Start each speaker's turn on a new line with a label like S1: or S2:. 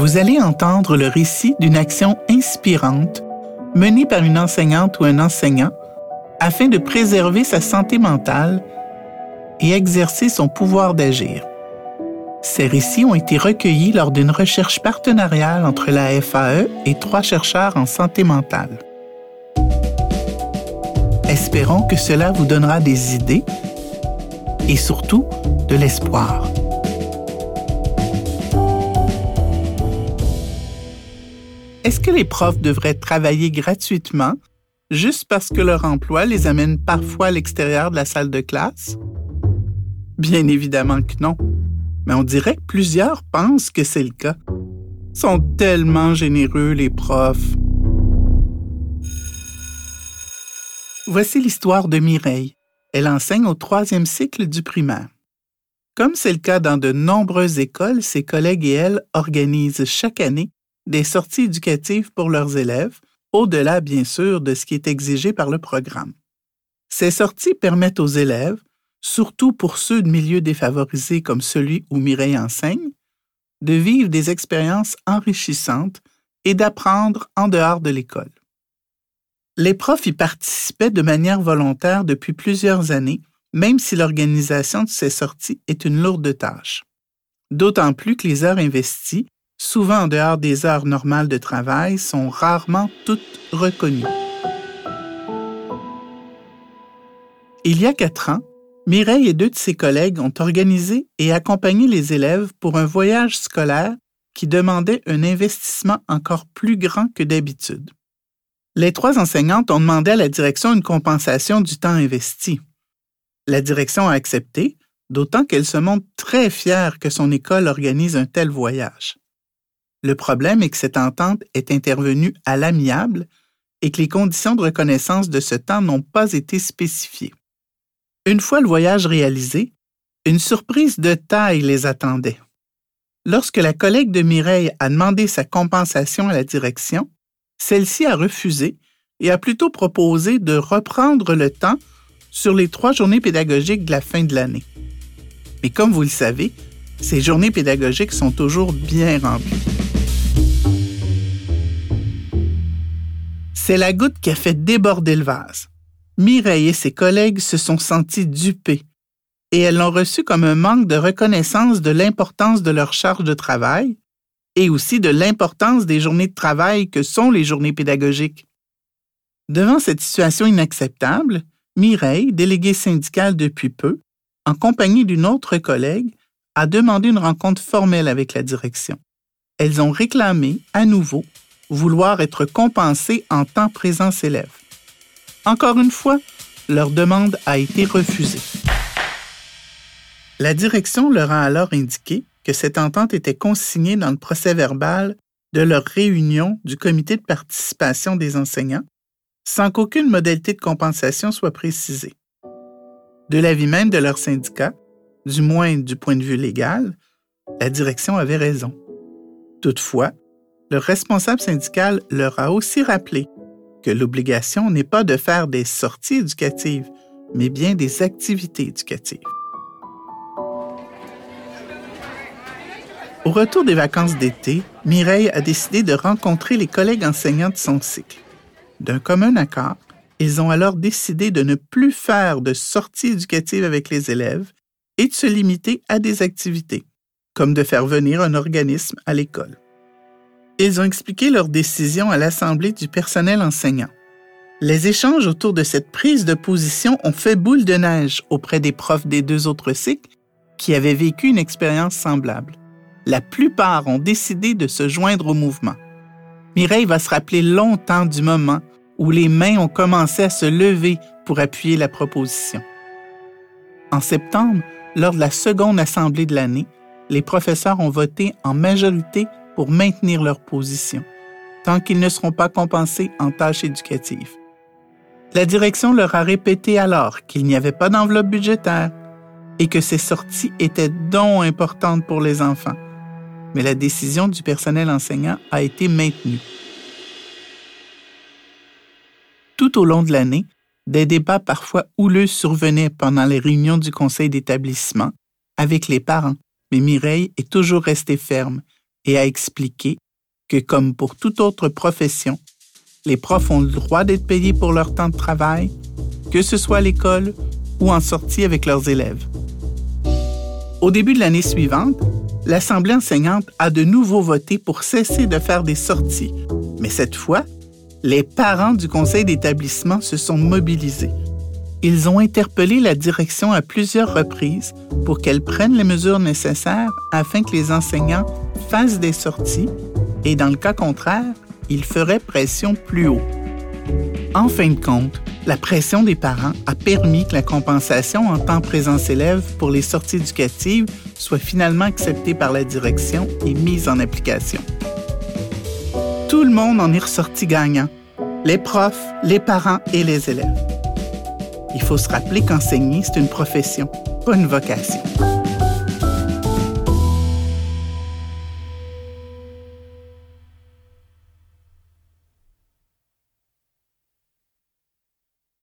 S1: vous allez entendre le récit d'une action inspirante menée par une enseignante ou un enseignant afin de préserver sa santé mentale et exercer son pouvoir d'agir. Ces récits ont été recueillis lors d'une recherche partenariale entre la FAE et trois chercheurs en santé mentale. Espérons que cela vous donnera des idées et surtout de l'espoir. Est-ce que les profs devraient travailler gratuitement juste parce que leur emploi les amène parfois à l'extérieur de la salle de classe? Bien évidemment que non. Mais on dirait que plusieurs pensent que c'est le cas. Ils sont tellement généreux, les profs. Voici l'histoire de Mireille. Elle enseigne au troisième cycle du primaire. Comme c'est le cas dans de nombreuses écoles, ses collègues et elle organisent chaque année des sorties éducatives pour leurs élèves, au-delà bien sûr de ce qui est exigé par le programme. Ces sorties permettent aux élèves, surtout pour ceux de milieux défavorisés comme celui où Mireille enseigne, de vivre des expériences enrichissantes et d'apprendre en dehors de l'école. Les profs y participaient de manière volontaire depuis plusieurs années, même si l'organisation de ces sorties est une lourde tâche. D'autant plus que les heures investies, souvent en dehors des heures normales de travail, sont rarement toutes reconnues. Il y a quatre ans, Mireille et deux de ses collègues ont organisé et accompagné les élèves pour un voyage scolaire qui demandait un investissement encore plus grand que d'habitude. Les trois enseignantes ont demandé à la direction une compensation du temps investi. La direction a accepté, d'autant qu'elle se montre très fière que son école organise un tel voyage. Le problème est que cette entente est intervenue à l'amiable et que les conditions de reconnaissance de ce temps n'ont pas été spécifiées. Une fois le voyage réalisé, une surprise de taille les attendait. Lorsque la collègue de Mireille a demandé sa compensation à la direction, celle-ci a refusé et a plutôt proposé de reprendre le temps sur les trois journées pédagogiques de la fin de l'année. Mais comme vous le savez, ces journées pédagogiques sont toujours bien remplies. C'est la goutte qui a fait déborder le vase. Mireille et ses collègues se sont sentis dupés et elles l'ont reçu comme un manque de reconnaissance de l'importance de leur charge de travail et aussi de l'importance des journées de travail que sont les journées pédagogiques. Devant cette situation inacceptable, Mireille, déléguée syndicale depuis peu, en compagnie d'une autre collègue, a demandé une rencontre formelle avec la direction. Elles ont réclamé, à nouveau, vouloir être compensées en temps présent élèves. Encore une fois, leur demande a été refusée. La direction leur a alors indiqué que cette entente était consignée dans le procès verbal de leur réunion du comité de participation des enseignants, sans qu'aucune modalité de compensation soit précisée. De l'avis même de leur syndicat, du moins du point de vue légal, la direction avait raison. Toutefois, le responsable syndical leur a aussi rappelé que l'obligation n'est pas de faire des sorties éducatives, mais bien des activités éducatives. Au retour des vacances d'été, Mireille a décidé de rencontrer les collègues enseignants de son cycle. D'un commun accord, ils ont alors décidé de ne plus faire de sorties éducatives avec les élèves et de se limiter à des activités, comme de faire venir un organisme à l'école. Ils ont expliqué leur décision à l'Assemblée du personnel enseignant. Les échanges autour de cette prise de position ont fait boule de neige auprès des profs des deux autres cycles qui avaient vécu une expérience semblable. La plupart ont décidé de se joindre au mouvement. Mireille va se rappeler longtemps du moment où les mains ont commencé à se lever pour appuyer la proposition. En septembre, lors de la seconde assemblée de l'année, les professeurs ont voté en majorité pour maintenir leur position, tant qu'ils ne seront pas compensés en tâches éducatives. La direction leur a répété alors qu'il n'y avait pas d'enveloppe budgétaire et que ces sorties étaient donc importantes pour les enfants. Mais la décision du personnel enseignant a été maintenue. Tout au long de l'année, des débats parfois houleux survenaient pendant les réunions du conseil d'établissement avec les parents, mais Mireille est toujours restée ferme et a expliqué que comme pour toute autre profession, les profs ont le droit d'être payés pour leur temps de travail, que ce soit à l'école ou en sortie avec leurs élèves. Au début de l'année suivante, l'Assemblée enseignante a de nouveau voté pour cesser de faire des sorties, mais cette fois, les parents du conseil d'établissement se sont mobilisés. Ils ont interpellé la direction à plusieurs reprises pour qu'elle prenne les mesures nécessaires afin que les enseignants fassent des sorties et dans le cas contraire, ils feraient pression plus haut. En fin de compte, la pression des parents a permis que la compensation en temps présence élève pour les sorties éducatives soit finalement acceptée par la direction et mise en application. Tout le monde en est ressorti gagnant, les profs, les parents et les élèves. Il faut se rappeler qu'enseigner, c'est une profession, pas une vocation.